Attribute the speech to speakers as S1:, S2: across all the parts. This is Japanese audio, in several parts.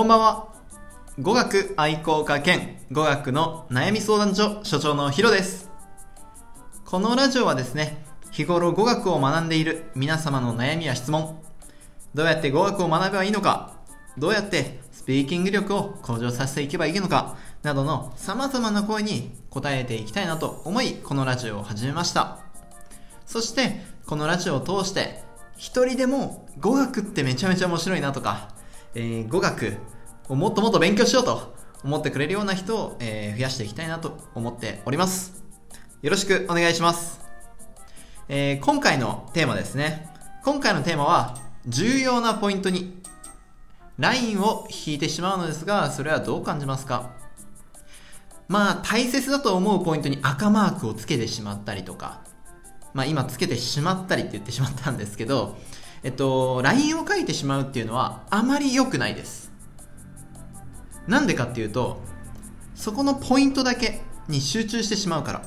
S1: こんばんは。語学愛好家兼語学の悩み相談所所長のヒロです。このラジオはですね、日頃語学を学んでいる皆様の悩みや質問、どうやって語学を学べばいいのか、どうやってスピーキング力を向上させていけばいいのか、などの様々な声に答えていきたいなと思い、このラジオを始めました。そして、このラジオを通して、一人でも語学ってめちゃめちゃ面白いなとか、えー、語学をもっともっと勉強しようと思ってくれるような人を、えー、増やしていきたいなと思っております。よろしくお願いします。えー、今回のテーマですね。今回のテーマは、重要なポイントに、ラインを引いてしまうのですが、それはどう感じますか？まあ、大切だと思うポイントに赤マークをつけてしまったりとか、まあ今つけてしまったりって言ってしまったんですけど、えっと、LINE を書いてしまうっていうのはあまり良くないです。なんでかっていうと、そこのポイントだけに集中してしまうから。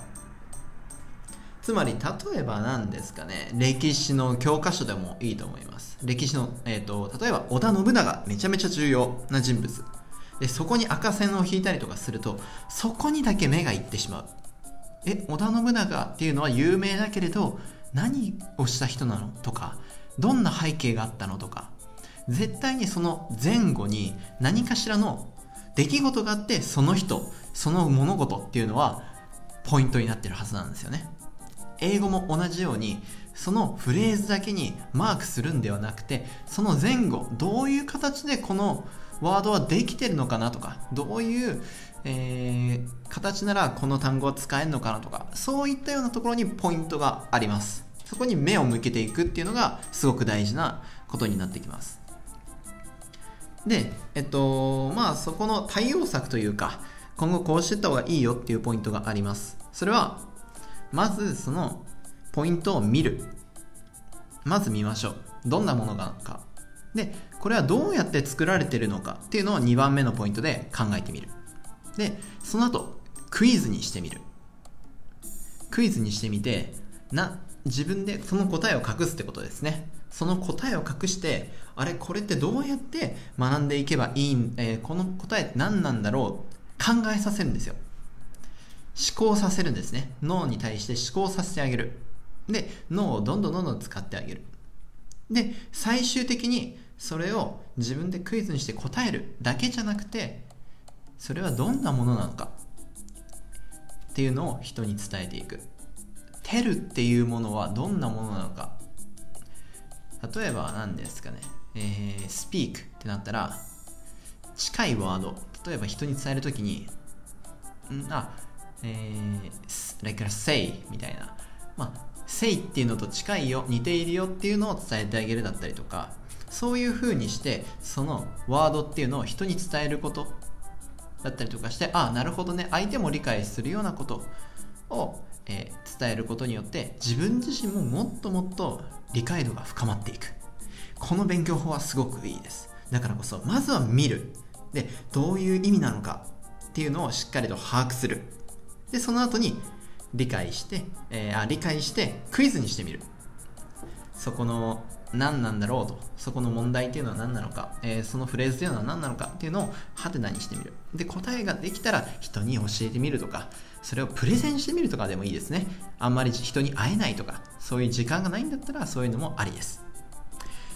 S1: つまり、例えば何ですかね、歴史の教科書でもいいと思います。歴史の、えっ、と、例えば織田信長、めちゃめちゃ重要な人物。で、そこに赤線を引いたりとかすると、そこにだけ目がいってしまう。え、織田信長っていうのは有名だけれど、何をした人なの？とか、どんな背景があったのとか絶対にその前後に何かしらの出来事があってその人その物事っていうのはポイントになってるはずなんですよね。英語も同じようにそのフレーズだけにマークするんではなくてその前後どういう形でこのワードはできてるのかなとかどういう、えー、形ならこの単語は使えるのかなとかそういったようなところにポイントがあります。そこに目を向けていくっていうのがすごく大事なことになってきます。で、えっと、まあそこの対応策というか、今後こうしていった方がいいよっていうポイントがあります。それは、まずそのポイントを見る。まず見ましょう。どんなものがか。で、これはどうやって作られてるのかっていうのを2番目のポイントで考えてみる。で、その後、クイズにしてみる。クイズにしてみて、な、自分でその答えを隠すってことですね。その答えを隠して、あれ、これってどうやって学んでいけばいいん、えー、この答えって何なんだろう考えさせるんですよ。思考させるんですね。脳に対して思考させてあげる。で、脳をどんどんどんどん使ってあげる。で、最終的にそれを自分でクイズにして答えるだけじゃなくて、それはどんなものなのかっていうのを人に伝えていく。テルっていうものはどんなものなのか。例えば何ですかね、えー、speak ってなったら近いワード。例えば人に伝えるときにん？あえー、like a say みたいな。まあ say っていうのと近いよ似ているよっていうのを伝えてあげるだったりとか。そういう風にしてそのワードっていうのを人に伝えることだったりとかしてああなるほどね。相手も理解するようなことをえー、伝えることによって自分自身ももっともっと理解度が深まっていく。この勉強法はすごくいいです。だからこそまずは見る。でどういう意味なのかっていうのをしっかりと把握する。でその後に理解して、えー、あ理解してクイズにしてみる。そこの何なんだろうと。そこの問題っていうのは何なのか、えー、そのフレーズっていうのは何なのかっていうのをハテナにしてみる。で答えができたら人に教えてみるとか。それをプレゼンしてみるとかでもいいですね。あんまり人に会えないとか。そういう時間がないんだったらそういうのもありです。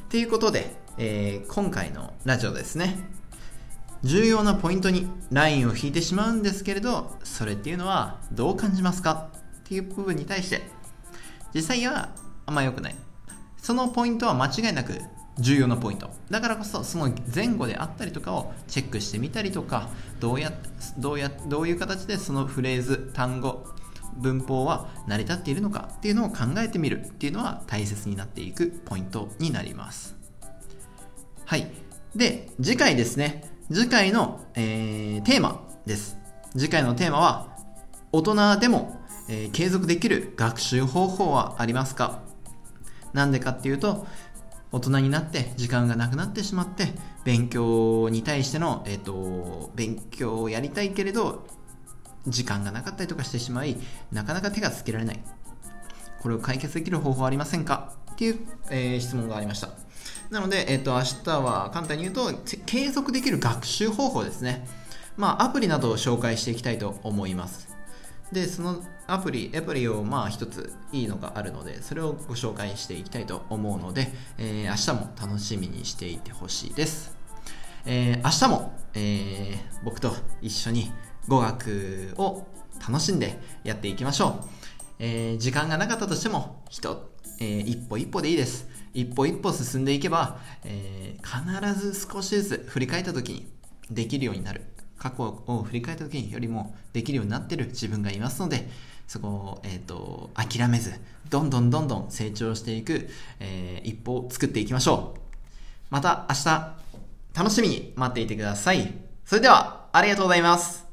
S1: ということで、えー、今回のラジオですね。重要なポイントにラインを引いてしまうんですけれどそれっていうのはどう感じますか？っていう部分に対して実際はあんま良くない。そのポイントは間違いなく重要なポイント。だからこそその前後であったりとかをチェックしてみたりとかどうやどうやどういう形でそのフレーズ単語文法は成り立っているのかっていうのを考えてみるっていうのは大切になっていくポイントになります。はい。で次回ですね。次回の、えー、テーマです。次回のテーマは大人でも、えー、継続できる学習方法はありますか？なんでかっていうと、大人になって時間がなくなってしまって、勉強に対しての、えっ、ー、と、勉強をやりたいけれど、時間がなかったりとかしてしまい、なかなか手がつけられない。これを解決できる方法はありませんか？っていう、えー、質問がありました。なので、えっ、と、明日は簡単に言うと、継続できる学習方法ですね。まあ、アプリなどを紹介していきたいと思います。で、そのアプリ、アプリをまあ一ついいのがあるので、それをご紹介していきたいと思うので、えー、明日も楽しみにしていてほしいです。えー、明日も、えー、僕と一緒に語学を楽しんでやっていきましょう。えー、時間がなかったとしても、人、えー、一歩一歩でいいです。一歩一歩進んでいけば、えー、必ず少しずつ振り返った時にできるようになる。過去を振り返った時よりもできるようになってる自分がいますので、そこを、えっ、ー、と、諦めず、どんどんどんどん成長していく、えー、一歩を作っていきましょう。また明日、楽しみに待っていてください。それでは、ありがとうございます。